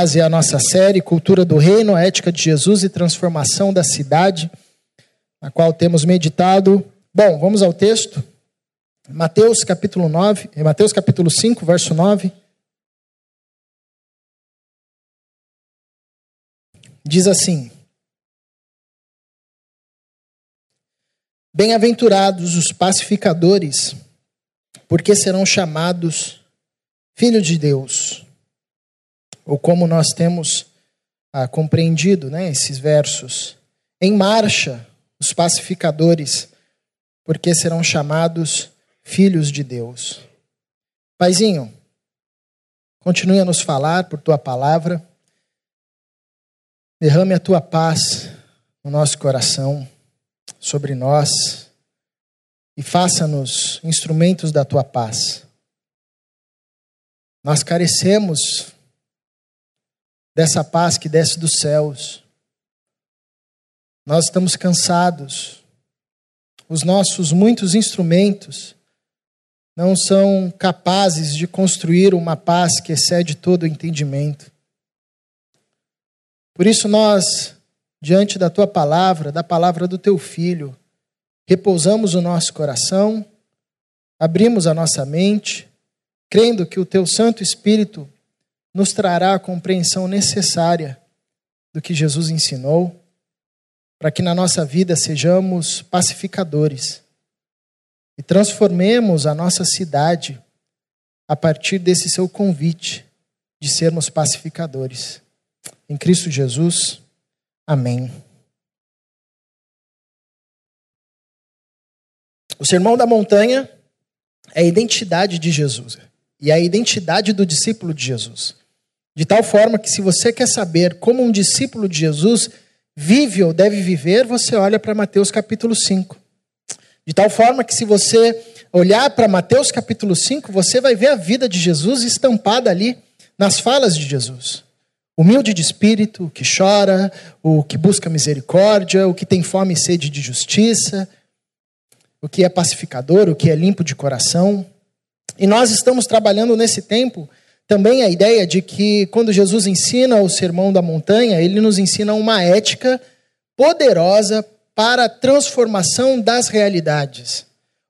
Paz é a nossa série Cultura do Reino, Ética de Jesus e Transformação da Cidade, na qual temos meditado. Bom, vamos ao texto. Mateus capítulo 9, eh, Mateus capítulo 5, verso 9. Diz assim: Bem-aventurados os pacificadores, porque serão chamados filhos de Deus ou como nós temos ah, compreendido né, esses versos. Em marcha, os pacificadores, porque serão chamados filhos de Deus. Paizinho, continue a nos falar por tua palavra. Derrame a tua paz no nosso coração, sobre nós, e faça-nos instrumentos da tua paz. Nós carecemos dessa paz que desce dos céus. Nós estamos cansados. Os nossos muitos instrumentos não são capazes de construir uma paz que excede todo o entendimento. Por isso, nós, diante da tua palavra, da palavra do teu filho, repousamos o nosso coração, abrimos a nossa mente, crendo que o teu Santo Espírito nos trará a compreensão necessária do que Jesus ensinou, para que na nossa vida sejamos pacificadores e transformemos a nossa cidade a partir desse seu convite de sermos pacificadores. Em Cristo Jesus, amém. O Sermão da Montanha é a identidade de Jesus e a identidade do discípulo de Jesus. De tal forma que, se você quer saber como um discípulo de Jesus vive ou deve viver, você olha para Mateus capítulo 5. De tal forma que, se você olhar para Mateus capítulo 5, você vai ver a vida de Jesus estampada ali nas falas de Jesus. Humilde de espírito, o que chora, o que busca misericórdia, o que tem fome e sede de justiça, o que é pacificador, o que é limpo de coração. E nós estamos trabalhando nesse tempo também a ideia de que quando Jesus ensina o sermão da montanha, ele nos ensina uma ética poderosa para a transformação das realidades.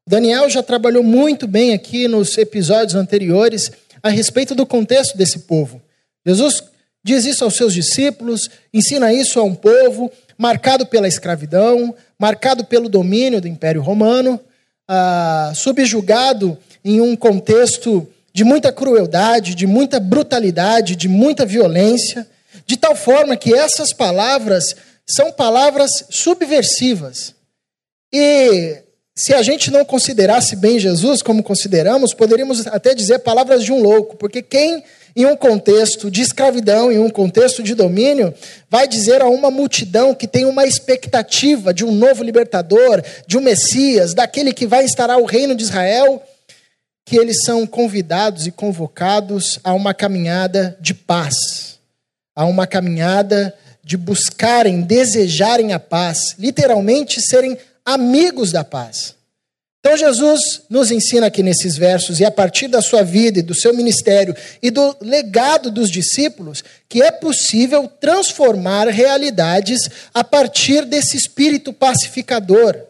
Daniel já trabalhou muito bem aqui nos episódios anteriores a respeito do contexto desse povo. Jesus diz isso aos seus discípulos, ensina isso a um povo marcado pela escravidão, marcado pelo domínio do Império Romano, ah, subjugado em um contexto de muita crueldade, de muita brutalidade, de muita violência, de tal forma que essas palavras são palavras subversivas. E se a gente não considerasse bem Jesus como consideramos, poderíamos até dizer palavras de um louco, porque quem em um contexto de escravidão, em um contexto de domínio, vai dizer a uma multidão que tem uma expectativa de um novo libertador, de um Messias, daquele que vai instaurar o reino de Israel, que eles são convidados e convocados a uma caminhada de paz, a uma caminhada de buscarem, desejarem a paz, literalmente serem amigos da paz. Então Jesus nos ensina aqui nesses versos, e a partir da sua vida e do seu ministério e do legado dos discípulos, que é possível transformar realidades a partir desse espírito pacificador,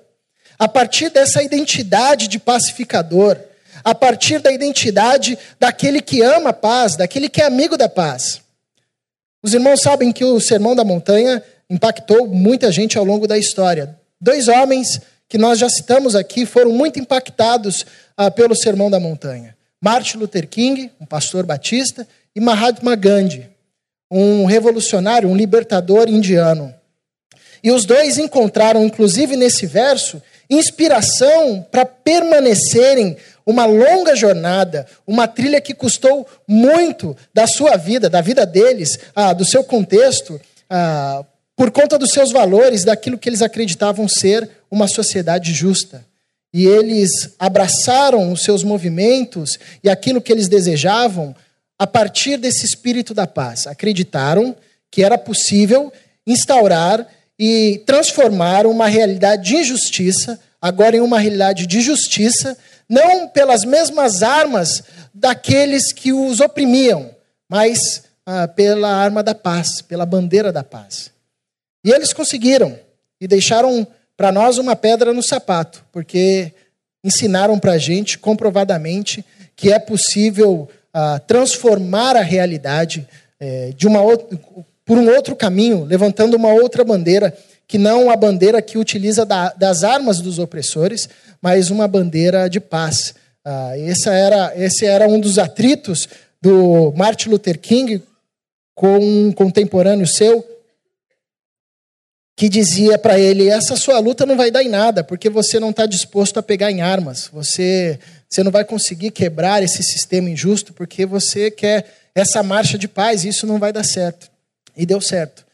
a partir dessa identidade de pacificador a partir da identidade daquele que ama a paz, daquele que é amigo da paz. Os irmãos sabem que o Sermão da Montanha impactou muita gente ao longo da história. Dois homens que nós já citamos aqui foram muito impactados ah, pelo Sermão da Montanha: Martin Luther King, um pastor batista, e Mahatma Gandhi, um revolucionário, um libertador indiano. E os dois encontraram, inclusive nesse verso, inspiração para permanecerem uma longa jornada, uma trilha que custou muito da sua vida, da vida deles, ah, do seu contexto, ah, por conta dos seus valores, daquilo que eles acreditavam ser uma sociedade justa. E eles abraçaram os seus movimentos e aquilo que eles desejavam a partir desse espírito da paz. Acreditaram que era possível instaurar e transformar uma realidade de injustiça agora em uma realidade de justiça não pelas mesmas armas daqueles que os oprimiam, mas ah, pela arma da paz, pela bandeira da paz. E eles conseguiram e deixaram para nós uma pedra no sapato, porque ensinaram para a gente comprovadamente que é possível ah, transformar a realidade eh, de uma outra, por um outro caminho, levantando uma outra bandeira, que não a bandeira que utiliza da, das armas dos opressores, mas uma bandeira de paz. Ah, esse, era, esse era um dos atritos do Martin Luther King com um contemporâneo seu, que dizia para ele: essa sua luta não vai dar em nada, porque você não está disposto a pegar em armas. Você, você não vai conseguir quebrar esse sistema injusto, porque você quer essa marcha de paz, e isso não vai dar certo. E deu certo.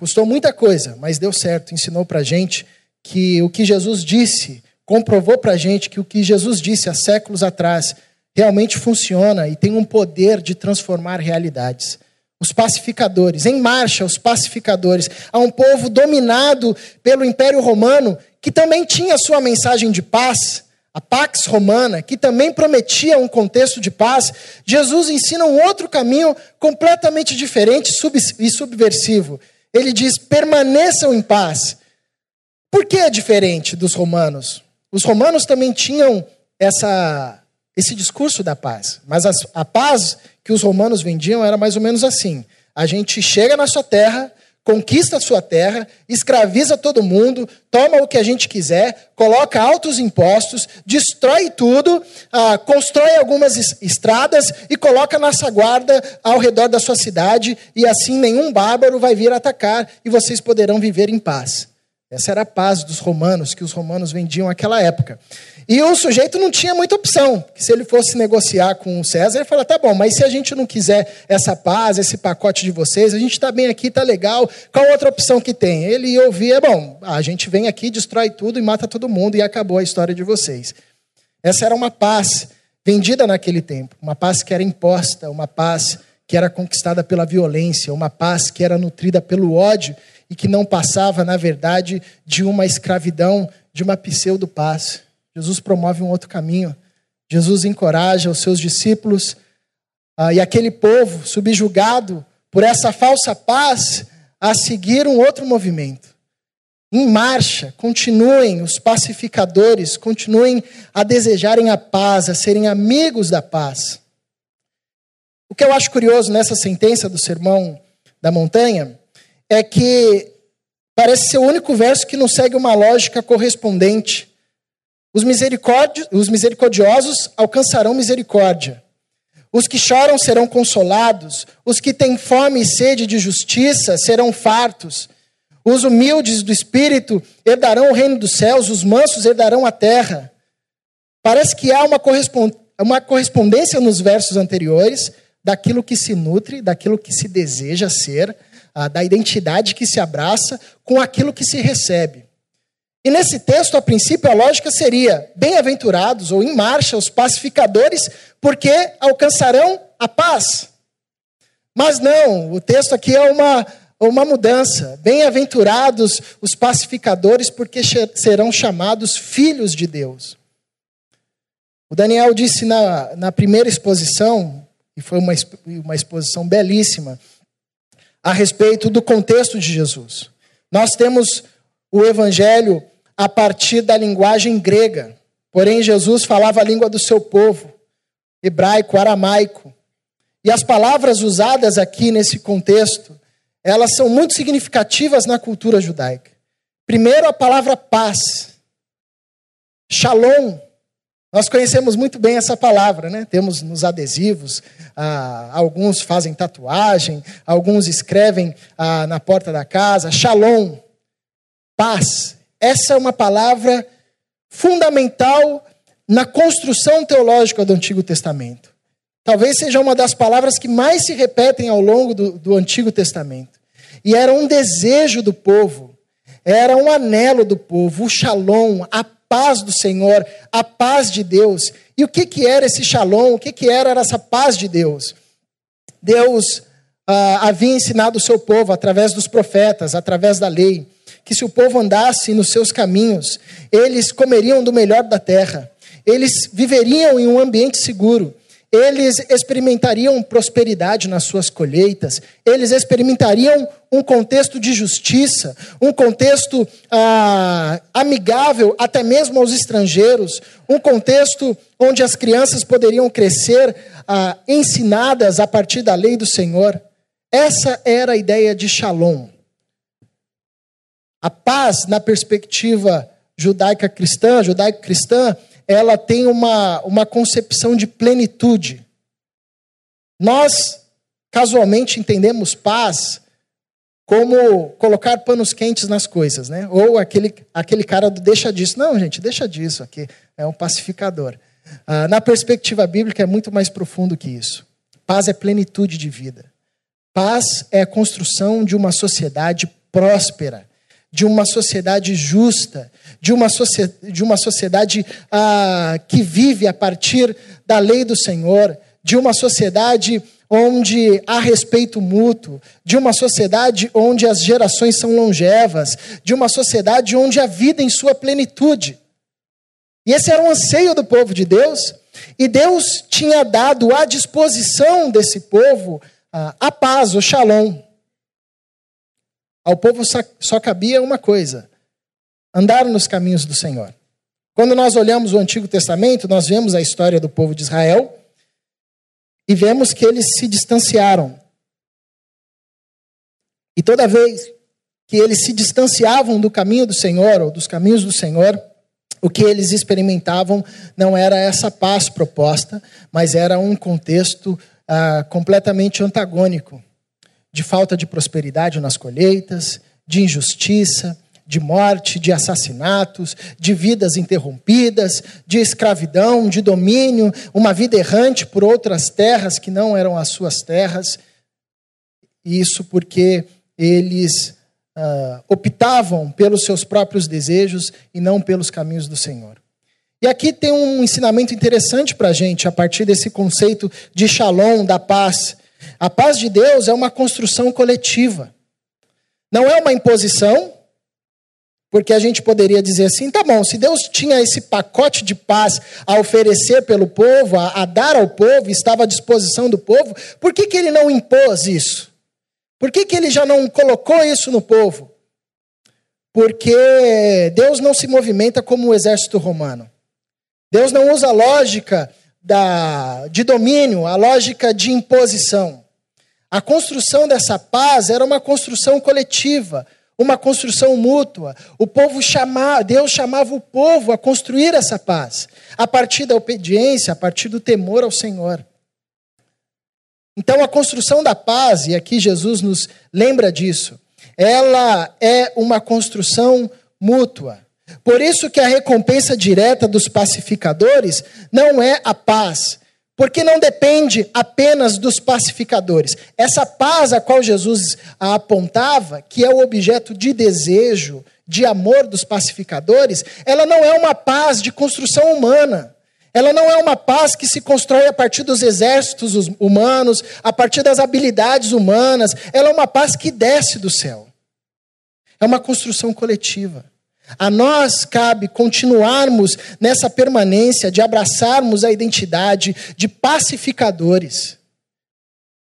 Custou muita coisa, mas deu certo. Ensinou para a gente que o que Jesus disse, comprovou para a gente que o que Jesus disse há séculos atrás realmente funciona e tem um poder de transformar realidades os pacificadores, em marcha, os pacificadores, a um povo dominado pelo Império Romano, que também tinha sua mensagem de paz, a Pax Romana, que também prometia um contexto de paz. Jesus ensina um outro caminho completamente diferente e subversivo. Ele diz: permaneçam em paz. Por que é diferente dos romanos? Os romanos também tinham essa, esse discurso da paz, mas a, a paz que os romanos vendiam era mais ou menos assim: a gente chega na sua terra, conquista a sua terra, escraviza todo mundo, toma o que a gente quiser, coloca altos impostos, destrói tudo, ah, constrói algumas estradas e coloca nossa guarda ao redor da sua cidade, e assim nenhum bárbaro vai vir atacar e vocês poderão viver em paz. Essa era a paz dos romanos, que os romanos vendiam naquela época. E o sujeito não tinha muita opção. Se ele fosse negociar com o César, ele falava: tá bom, mas se a gente não quiser essa paz, esse pacote de vocês, a gente está bem aqui, está legal, qual outra opção que tem? Ele ouvia: bom, a gente vem aqui, destrói tudo e mata todo mundo e acabou a história de vocês. Essa era uma paz vendida naquele tempo, uma paz que era imposta, uma paz que era conquistada pela violência, uma paz que era nutrida pelo ódio e que não passava, na verdade, de uma escravidão, de uma pseudo-paz. Jesus promove um outro caminho. Jesus encoraja os seus discípulos uh, e aquele povo subjugado por essa falsa paz a seguir um outro movimento. Em marcha, continuem os pacificadores, continuem a desejarem a paz, a serem amigos da paz. O que eu acho curioso nessa sentença do Sermão da Montanha é que parece ser o único verso que não segue uma lógica correspondente. Os, os misericordiosos alcançarão misericórdia. Os que choram serão consolados. Os que têm fome e sede de justiça serão fartos. Os humildes do espírito herdarão o reino dos céus. Os mansos herdarão a terra. Parece que há uma, correspondência nos versos anteriores daquilo que se nutre, daquilo que se deseja ser, ah, da identidade que se abraça com aquilo que se recebe. E nesse texto, a princípio, a lógica seria: bem-aventurados ou em marcha os pacificadores, porque alcançarão a paz. Mas não, o texto aqui é uma, uma mudança. Bem-aventurados os pacificadores, porque serão chamados filhos de Deus. O Daniel disse na, na primeira exposição, e foi uma, uma exposição belíssima, a respeito do contexto de Jesus. Nós temos o evangelho a partir da linguagem grega. Porém, Jesus falava a língua do seu povo, hebraico, aramaico. E as palavras usadas aqui nesse contexto, elas são muito significativas na cultura judaica. Primeiro, a palavra paz. Shalom. Nós conhecemos muito bem essa palavra, né? Temos nos adesivos, ah, alguns fazem tatuagem, alguns escrevem ah, na porta da casa. Shalom. Paz. Essa é uma palavra fundamental na construção teológica do Antigo Testamento. Talvez seja uma das palavras que mais se repetem ao longo do, do Antigo Testamento. E era um desejo do povo, era um anelo do povo, o shalom, a paz do Senhor, a paz de Deus. E o que, que era esse shalom? O que, que era essa paz de Deus? Deus ah, havia ensinado o seu povo através dos profetas, através da lei que se o povo andasse nos seus caminhos, eles comeriam do melhor da terra, eles viveriam em um ambiente seguro, eles experimentariam prosperidade nas suas colheitas, eles experimentariam um contexto de justiça, um contexto ah, amigável até mesmo aos estrangeiros, um contexto onde as crianças poderiam crescer ah, ensinadas a partir da lei do Senhor. Essa era a ideia de Shalom. A paz, na perspectiva judaica cristã, judaico-cristã, ela tem uma, uma concepção de plenitude. Nós, casualmente, entendemos paz como colocar panos quentes nas coisas, né? Ou aquele, aquele cara do deixa disso. Não, gente, deixa disso aqui. É um pacificador. Ah, na perspectiva bíblica, é muito mais profundo que isso. Paz é plenitude de vida. Paz é a construção de uma sociedade próspera de uma sociedade justa, de uma, de uma sociedade ah, que vive a partir da lei do Senhor, de uma sociedade onde há respeito mútuo, de uma sociedade onde as gerações são longevas, de uma sociedade onde a vida em sua plenitude. E esse era um anseio do povo de Deus, e Deus tinha dado à disposição desse povo ah, a paz, o shalom. Ao povo só cabia uma coisa: andar nos caminhos do Senhor. Quando nós olhamos o Antigo Testamento, nós vemos a história do povo de Israel e vemos que eles se distanciaram. E toda vez que eles se distanciavam do caminho do Senhor ou dos caminhos do Senhor, o que eles experimentavam não era essa paz proposta, mas era um contexto ah, completamente antagônico de falta de prosperidade nas colheitas, de injustiça, de morte, de assassinatos, de vidas interrompidas, de escravidão, de domínio, uma vida errante por outras terras que não eram as suas terras. Isso porque eles uh, optavam pelos seus próprios desejos e não pelos caminhos do Senhor. E aqui tem um ensinamento interessante para a gente, a partir desse conceito de shalom, da paz, a paz de Deus é uma construção coletiva. Não é uma imposição, porque a gente poderia dizer assim: tá bom, se Deus tinha esse pacote de paz a oferecer pelo povo, a, a dar ao povo, estava à disposição do povo, por que, que ele não impôs isso? Por que, que ele já não colocou isso no povo? Porque Deus não se movimenta como o exército romano. Deus não usa lógica da, de domínio, a lógica de imposição. A construção dessa paz era uma construção coletiva, uma construção mútua. O povo chamava, Deus chamava o povo a construir essa paz, a partir da obediência, a partir do temor ao Senhor. Então, a construção da paz, e aqui Jesus nos lembra disso, ela é uma construção mútua. Por isso que a recompensa direta dos pacificadores não é a paz, porque não depende apenas dos pacificadores. Essa paz a qual Jesus a apontava, que é o objeto de desejo, de amor dos pacificadores, ela não é uma paz de construção humana. Ela não é uma paz que se constrói a partir dos exércitos humanos, a partir das habilidades humanas. Ela é uma paz que desce do céu. É uma construção coletiva. A nós cabe continuarmos nessa permanência de abraçarmos a identidade de pacificadores,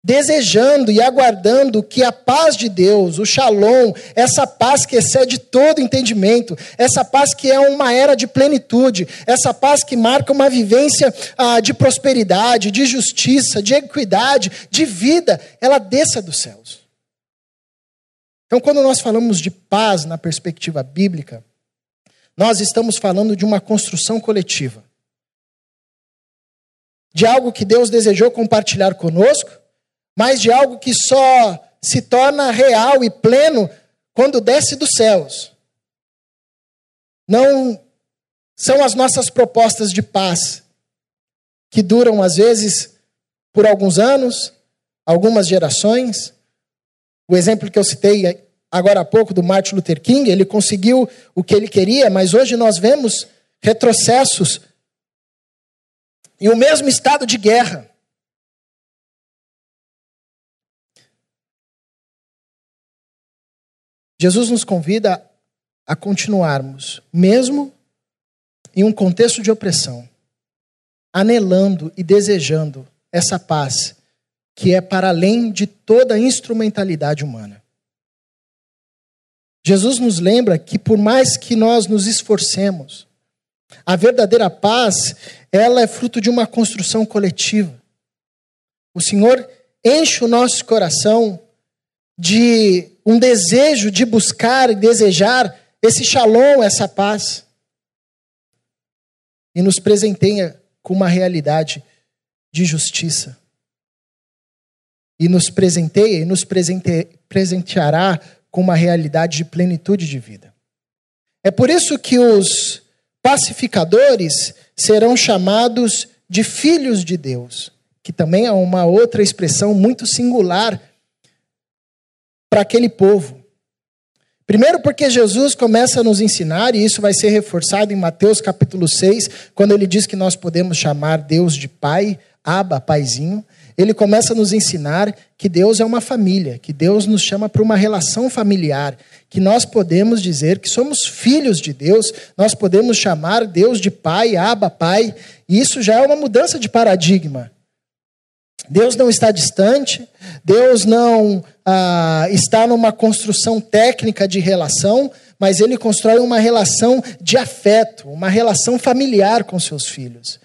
desejando e aguardando que a paz de Deus, o shalom, essa paz que excede todo entendimento, essa paz que é uma era de plenitude, essa paz que marca uma vivência ah, de prosperidade, de justiça, de equidade, de vida, ela desça dos céus. Então, quando nós falamos de paz na perspectiva bíblica, nós estamos falando de uma construção coletiva. De algo que Deus desejou compartilhar conosco, mas de algo que só se torna real e pleno quando desce dos céus. Não são as nossas propostas de paz, que duram às vezes por alguns anos, algumas gerações. O exemplo que eu citei agora há pouco do Martin Luther King, ele conseguiu o que ele queria, mas hoje nós vemos retrocessos e o mesmo estado de guerra. Jesus nos convida a continuarmos, mesmo em um contexto de opressão, anelando e desejando essa paz que é para além de toda instrumentalidade humana. Jesus nos lembra que por mais que nós nos esforcemos, a verdadeira paz, ela é fruto de uma construção coletiva. O Senhor enche o nosso coração de um desejo de buscar e desejar esse shalom, essa paz. E nos presenteia com uma realidade de justiça e nos presenteia e nos presente, presenteará com uma realidade de plenitude de vida. É por isso que os pacificadores serão chamados de filhos de Deus, que também é uma outra expressão muito singular para aquele povo. Primeiro, porque Jesus começa a nos ensinar, e isso vai ser reforçado em Mateus capítulo 6, quando ele diz que nós podemos chamar Deus de Pai, Aba, Paizinho ele começa a nos ensinar que Deus é uma família, que Deus nos chama para uma relação familiar, que nós podemos dizer que somos filhos de Deus, nós podemos chamar Deus de Pai, Abba, Pai, e isso já é uma mudança de paradigma. Deus não está distante, Deus não ah, está numa construção técnica de relação, mas Ele constrói uma relação de afeto, uma relação familiar com seus filhos,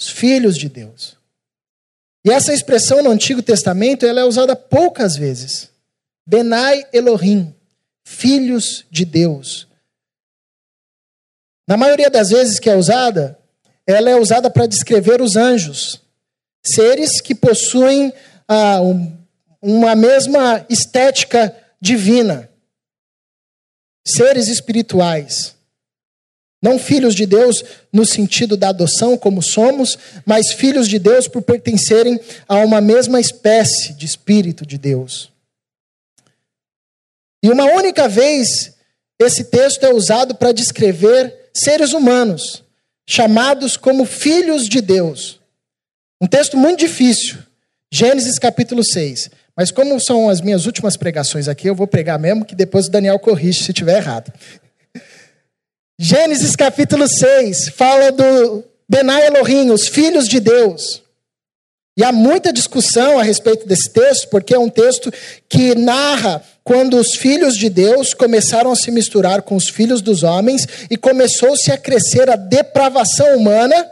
os filhos de Deus. E essa expressão no Antigo Testamento ela é usada poucas vezes. Benai Elohim, filhos de Deus. Na maioria das vezes que é usada, ela é usada para descrever os anjos, seres que possuem ah, um, uma mesma estética divina, seres espirituais. Não filhos de Deus no sentido da adoção, como somos, mas filhos de Deus por pertencerem a uma mesma espécie de espírito de Deus. E uma única vez esse texto é usado para descrever seres humanos, chamados como filhos de Deus. Um texto muito difícil, Gênesis capítulo 6. Mas como são as minhas últimas pregações aqui, eu vou pregar mesmo que depois o Daniel corrige se estiver errado. Gênesis capítulo 6 fala do Benai Elohim, os filhos de Deus. E há muita discussão a respeito desse texto, porque é um texto que narra quando os filhos de Deus começaram a se misturar com os filhos dos homens e começou-se a crescer a depravação humana.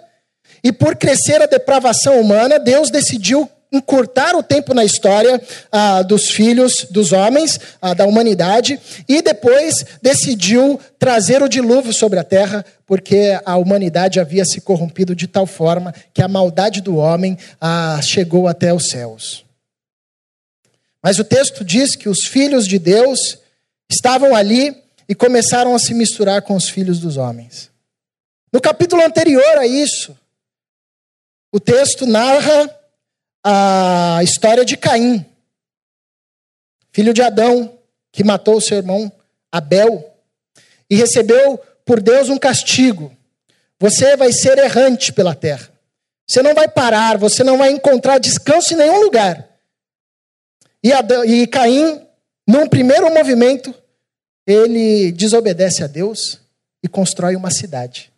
E por crescer a depravação humana, Deus decidiu encurtar o tempo na história ah, dos filhos dos homens, ah, da humanidade, e depois decidiu trazer o dilúvio sobre a terra, porque a humanidade havia se corrompido de tal forma que a maldade do homem ah, chegou até os céus. Mas o texto diz que os filhos de Deus estavam ali e começaram a se misturar com os filhos dos homens. No capítulo anterior a isso, o texto narra a história de Caim, filho de Adão, que matou seu irmão Abel e recebeu por Deus um castigo. Você vai ser errante pela terra. Você não vai parar, você não vai encontrar descanso em nenhum lugar. E, Adão, e Caim, num primeiro movimento, ele desobedece a Deus e constrói uma cidade.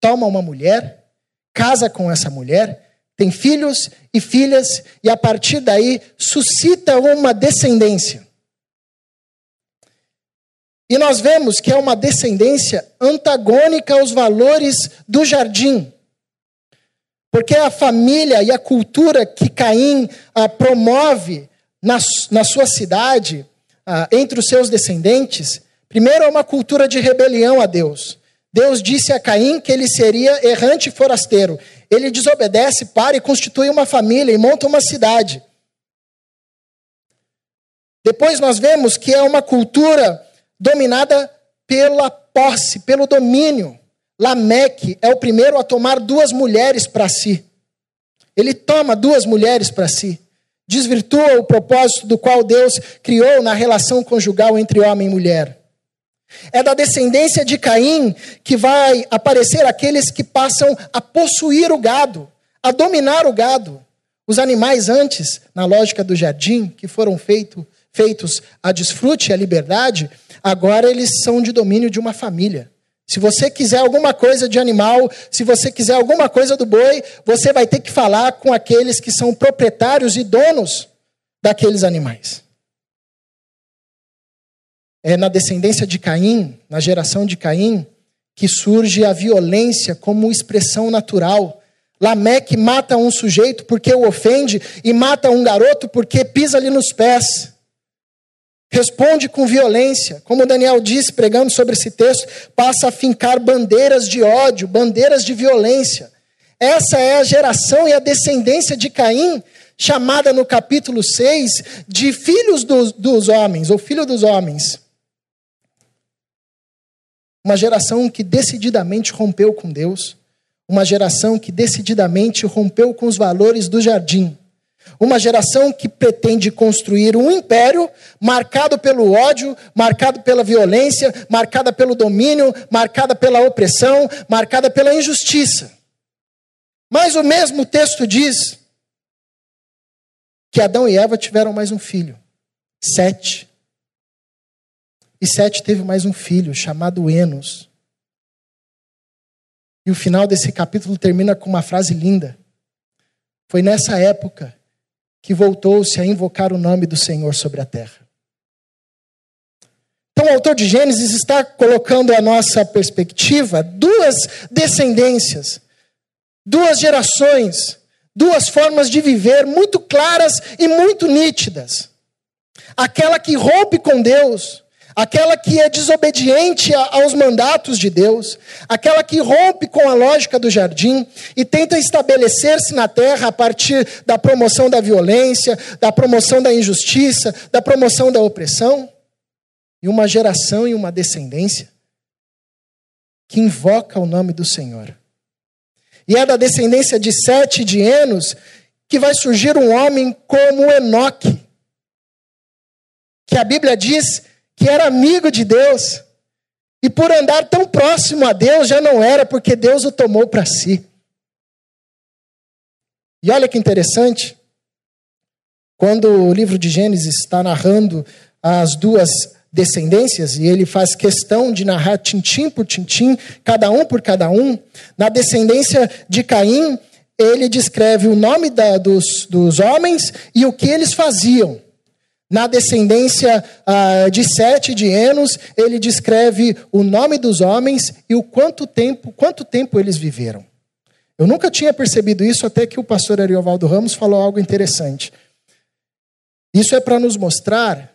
Toma uma mulher, casa com essa mulher tem filhos e filhas, e a partir daí suscita uma descendência. E nós vemos que é uma descendência antagônica aos valores do jardim. Porque a família e a cultura que Caim ah, promove na, na sua cidade, ah, entre os seus descendentes, primeiro é uma cultura de rebelião a Deus. Deus disse a Caim que ele seria errante e forasteiro. Ele desobedece, para e constitui uma família e monta uma cidade. Depois nós vemos que é uma cultura dominada pela posse, pelo domínio. Lameque é o primeiro a tomar duas mulheres para si. Ele toma duas mulheres para si. Desvirtua o propósito do qual Deus criou na relação conjugal entre homem e mulher. É da descendência de Caim que vai aparecer aqueles que passam a possuir o gado, a dominar o gado. Os animais antes, na lógica do jardim, que foram feito, feitos a desfrute a liberdade, agora eles são de domínio de uma família, Se você quiser alguma coisa de animal, se você quiser alguma coisa do boi, você vai ter que falar com aqueles que são proprietários e donos daqueles animais. É na descendência de Caim, na geração de Caim, que surge a violência como expressão natural. Lameque mata um sujeito porque o ofende e mata um garoto porque pisa-lhe nos pés. Responde com violência. Como Daniel disse, pregando sobre esse texto, passa a fincar bandeiras de ódio, bandeiras de violência. Essa é a geração e a descendência de Caim, chamada no capítulo 6 de filhos dos, dos homens, ou filho dos homens. Uma geração que decididamente rompeu com Deus, uma geração que decididamente rompeu com os valores do jardim. Uma geração que pretende construir um império marcado pelo ódio, marcado pela violência, marcada pelo domínio, marcada pela opressão, marcada pela injustiça. Mas o mesmo texto diz que Adão e Eva tiveram mais um filho, Sete. E Sete teve mais um filho, chamado Enos. E o final desse capítulo termina com uma frase linda. Foi nessa época que voltou-se a invocar o nome do Senhor sobre a terra. Então, o autor de Gênesis está colocando a nossa perspectiva duas descendências, duas gerações, duas formas de viver muito claras e muito nítidas. Aquela que rompe com Deus aquela que é desobediente aos mandatos de Deus, aquela que rompe com a lógica do jardim e tenta estabelecer-se na terra a partir da promoção da violência, da promoção da injustiça, da promoção da opressão, e uma geração e uma descendência que invoca o nome do Senhor. E é da descendência de Sete de Enos que vai surgir um homem como Enoque, que a Bíblia diz que era amigo de Deus. E por andar tão próximo a Deus, já não era, porque Deus o tomou para si. E olha que interessante, quando o livro de Gênesis está narrando as duas descendências, e ele faz questão de narrar tintim por tintim, cada um por cada um, na descendência de Caim, ele descreve o nome da, dos, dos homens e o que eles faziam. Na descendência uh, de Sete de Enos, ele descreve o nome dos homens e o quanto tempo, quanto tempo eles viveram. Eu nunca tinha percebido isso até que o pastor Ariovaldo Ramos falou algo interessante. Isso é para nos mostrar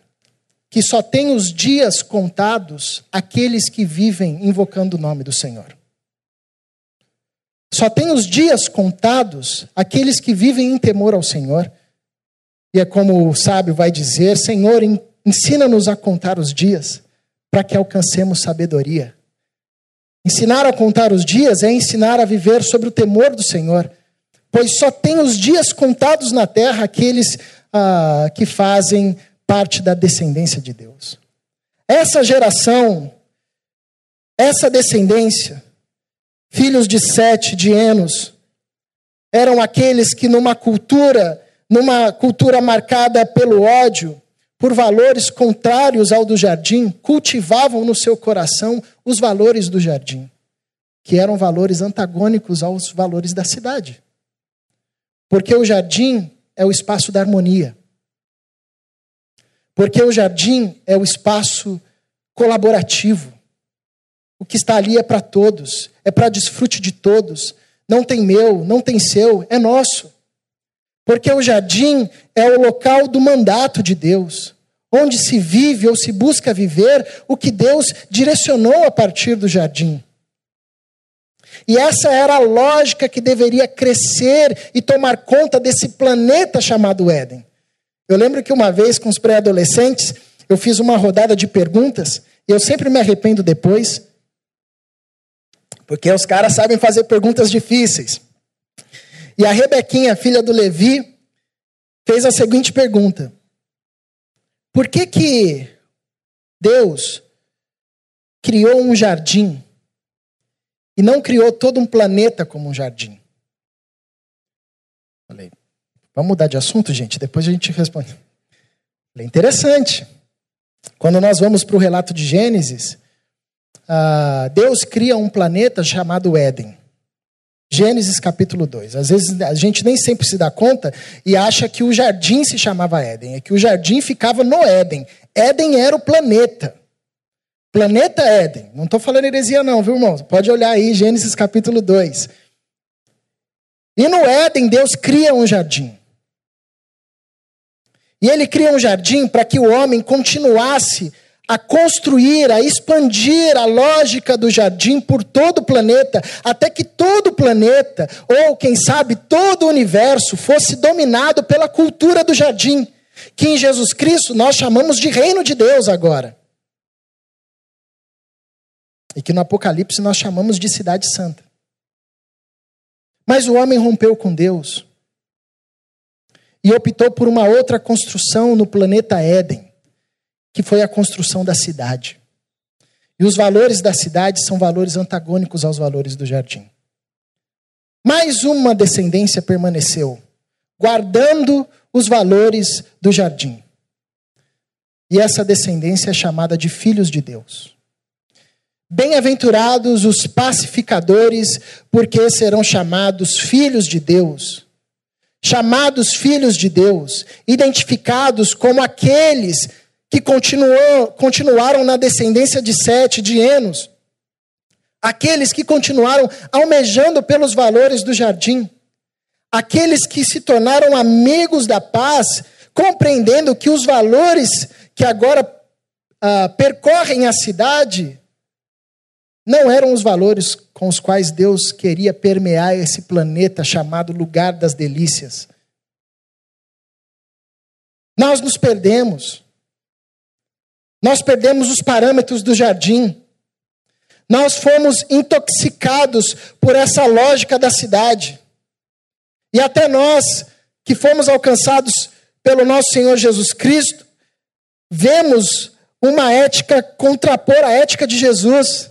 que só tem os dias contados aqueles que vivem invocando o nome do Senhor. Só tem os dias contados aqueles que vivem em temor ao Senhor. E é como o sábio vai dizer: Senhor, ensina-nos a contar os dias, para que alcancemos sabedoria. Ensinar a contar os dias é ensinar a viver sobre o temor do Senhor, pois só tem os dias contados na terra aqueles ah, que fazem parte da descendência de Deus. Essa geração, essa descendência, filhos de Sete, de Enos, eram aqueles que numa cultura numa cultura marcada pelo ódio, por valores contrários ao do jardim, cultivavam no seu coração os valores do jardim, que eram valores antagônicos aos valores da cidade. Porque o jardim é o espaço da harmonia. Porque o jardim é o espaço colaborativo. O que está ali é para todos, é para desfrute de todos. Não tem meu, não tem seu, é nosso. Porque o jardim é o local do mandato de Deus, onde se vive ou se busca viver o que Deus direcionou a partir do jardim. E essa era a lógica que deveria crescer e tomar conta desse planeta chamado Éden. Eu lembro que uma vez com os pré-adolescentes, eu fiz uma rodada de perguntas, e eu sempre me arrependo depois, porque os caras sabem fazer perguntas difíceis. E a Rebequinha, filha do Levi, fez a seguinte pergunta: Por que que Deus criou um jardim e não criou todo um planeta como um jardim? Falei, vamos mudar de assunto, gente, depois a gente responde. Falei, interessante. Quando nós vamos para o relato de Gênesis, ah, Deus cria um planeta chamado Éden. Gênesis capítulo 2. Às vezes a gente nem sempre se dá conta e acha que o jardim se chamava Éden, é que o jardim ficava no Éden. Éden era o planeta. Planeta Éden. Não estou falando heresia, não, viu, irmãos? Pode olhar aí, Gênesis capítulo 2. E no Éden, Deus cria um jardim. E ele cria um jardim para que o homem continuasse a construir, a expandir a lógica do jardim por todo o planeta, até que todo o planeta, ou quem sabe todo o universo, fosse dominado pela cultura do jardim, que em Jesus Cristo nós chamamos de reino de Deus agora. E que no Apocalipse nós chamamos de cidade santa. Mas o homem rompeu com Deus e optou por uma outra construção no planeta Éden que foi a construção da cidade. E os valores da cidade são valores antagônicos aos valores do jardim. Mais uma descendência permaneceu, guardando os valores do jardim. E essa descendência é chamada de filhos de Deus. Bem-aventurados os pacificadores, porque serão chamados filhos de Deus. Chamados filhos de Deus, identificados como aqueles que continuou, continuaram na descendência de Sete, de Enos, aqueles que continuaram almejando pelos valores do jardim, aqueles que se tornaram amigos da paz, compreendendo que os valores que agora ah, percorrem a cidade não eram os valores com os quais Deus queria permear esse planeta chamado lugar das delícias. Nós nos perdemos. Nós perdemos os parâmetros do jardim. Nós fomos intoxicados por essa lógica da cidade. E até nós, que fomos alcançados pelo nosso Senhor Jesus Cristo, vemos uma ética contrapor a ética de Jesus.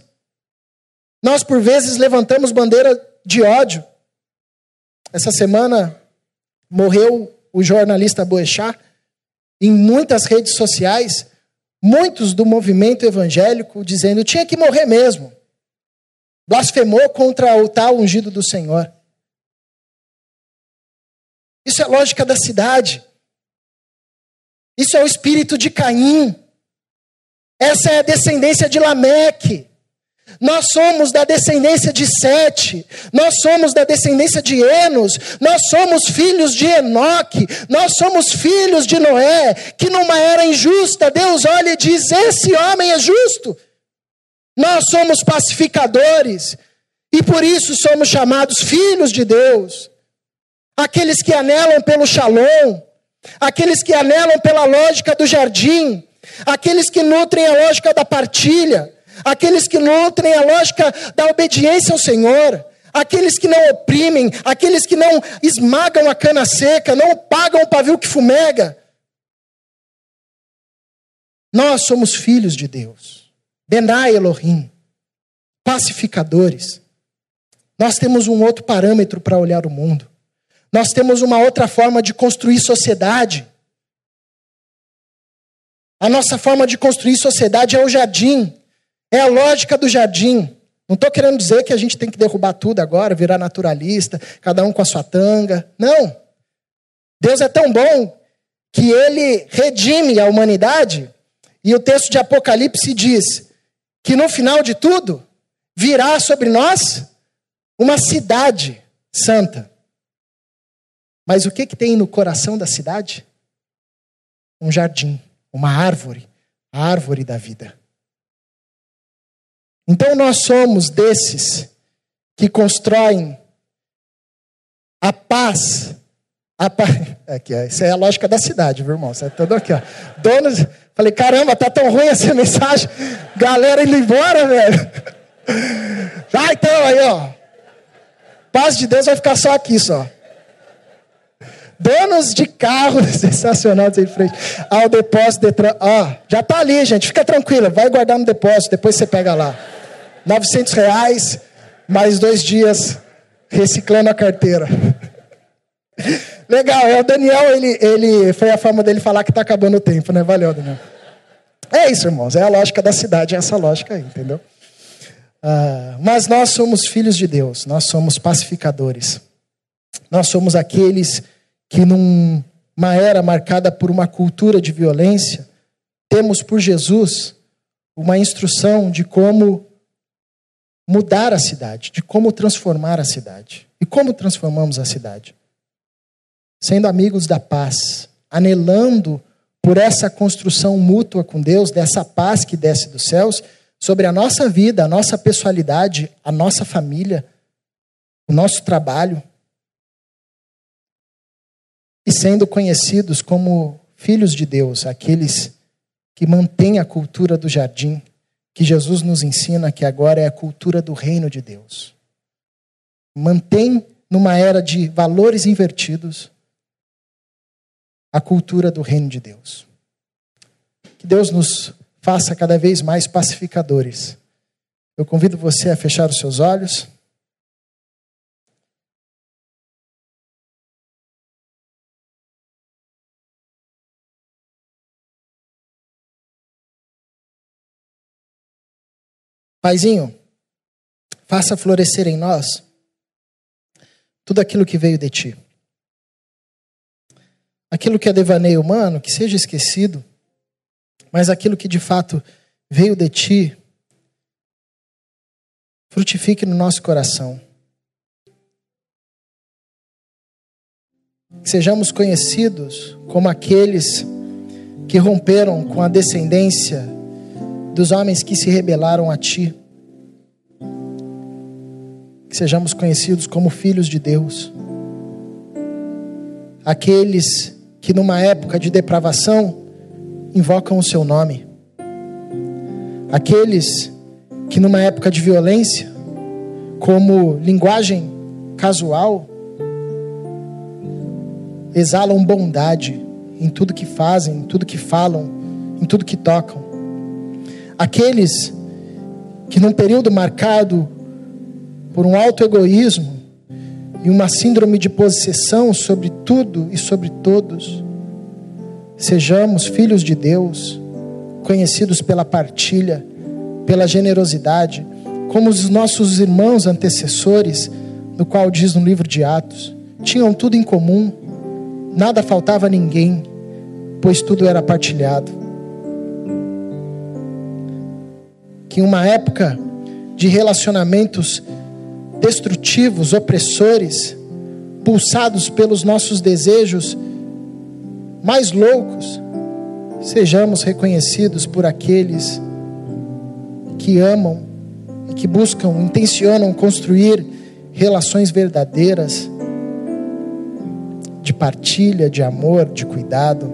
Nós, por vezes, levantamos bandeira de ódio. Essa semana morreu o jornalista Boechat em muitas redes sociais muitos do movimento evangélico dizendo tinha que morrer mesmo. Blasfemou contra o tal ungido do Senhor. Isso é lógica da cidade. Isso é o espírito de Caim. Essa é a descendência de Lameque. Nós somos da descendência de Sete, nós somos da descendência de Enos, nós somos filhos de Enoque, nós somos filhos de Noé, que numa era injusta, Deus olha e diz: Esse homem é justo. Nós somos pacificadores e por isso somos chamados filhos de Deus. Aqueles que anelam pelo shalom, aqueles que anelam pela lógica do jardim, aqueles que nutrem a lógica da partilha aqueles que nutrem a lógica da obediência ao Senhor, aqueles que não oprimem, aqueles que não esmagam a cana seca, não pagam o pavio que fumega. Nós somos filhos de Deus. Benai Elohim, pacificadores. Nós temos um outro parâmetro para olhar o mundo. Nós temos uma outra forma de construir sociedade. A nossa forma de construir sociedade é o jardim. É a lógica do jardim. Não estou querendo dizer que a gente tem que derrubar tudo agora, virar naturalista, cada um com a sua tanga. Não. Deus é tão bom que ele redime a humanidade, e o texto de Apocalipse diz que no final de tudo virá sobre nós uma cidade santa. Mas o que, que tem no coração da cidade? Um jardim, uma árvore, a árvore da vida. Então nós somos desses que constroem a paz. A paz aqui, isso é a lógica da cidade, viu, irmão? Isso é tudo aqui, ó. Donos, falei, caramba, tá tão ruim essa mensagem. Galera indo embora, velho. Ah, então aí, ó. Paz de Deus vai ficar só aqui, só. Donos de carro, sensacional em frente ao depósito de Ó, já tá ali, gente. Fica tranquila, vai guardar no depósito, depois você pega lá. 900 reais, mais dois dias reciclando a carteira. Legal, é o Daniel, ele, ele foi a forma dele falar que está acabando o tempo, né? Valeu, Daniel. É isso, irmãos, é a lógica da cidade, é essa lógica aí, entendeu? Uh, mas nós somos filhos de Deus, nós somos pacificadores. Nós somos aqueles que, numa era marcada por uma cultura de violência, temos por Jesus uma instrução de como mudar a cidade, de como transformar a cidade. E como transformamos a cidade? Sendo amigos da paz, anelando por essa construção mútua com Deus, dessa paz que desce dos céus sobre a nossa vida, a nossa pessoalidade, a nossa família, o nosso trabalho. E sendo conhecidos como filhos de Deus, aqueles que mantêm a cultura do jardim, que Jesus nos ensina que agora é a cultura do reino de Deus. Mantém numa era de valores invertidos a cultura do reino de Deus. Que Deus nos faça cada vez mais pacificadores. Eu convido você a fechar os seus olhos. Paizinho, faça florescer em nós tudo aquilo que veio de ti. Aquilo que é devaneio humano, que seja esquecido mas aquilo que de fato veio de ti, frutifique no nosso coração. Que sejamos conhecidos como aqueles que romperam com a descendência dos homens que se rebelaram a ti. Que sejamos conhecidos como filhos de Deus. Aqueles que numa época de depravação invocam o seu nome. Aqueles que, numa época de violência, como linguagem casual, exalam bondade em tudo que fazem, em tudo que falam, em tudo que tocam. Aqueles que, num período marcado por um alto egoísmo e uma síndrome de possessão sobre tudo e sobre todos, Sejamos filhos de Deus, conhecidos pela partilha, pela generosidade, como os nossos irmãos antecessores, no qual diz no livro de Atos, tinham tudo em comum, nada faltava a ninguém, pois tudo era partilhado. Que em uma época de relacionamentos destrutivos, opressores, pulsados pelos nossos desejos mais loucos, sejamos reconhecidos por aqueles que amam e que buscam, intencionam construir relações verdadeiras de partilha, de amor, de cuidado.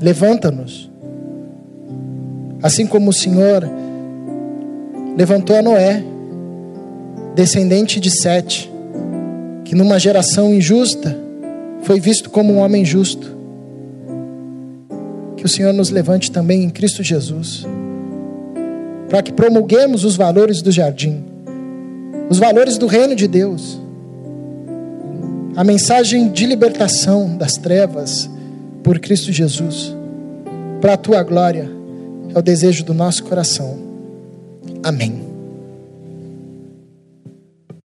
Levanta-nos. Assim como o Senhor levantou a Noé, descendente de Sete, que numa geração injusta foi visto como um homem justo. Que o Senhor nos levante também em Cristo Jesus, para que promulguemos os valores do jardim, os valores do reino de Deus, a mensagem de libertação das trevas por Cristo Jesus, para a tua glória, é o desejo do nosso coração. Amém.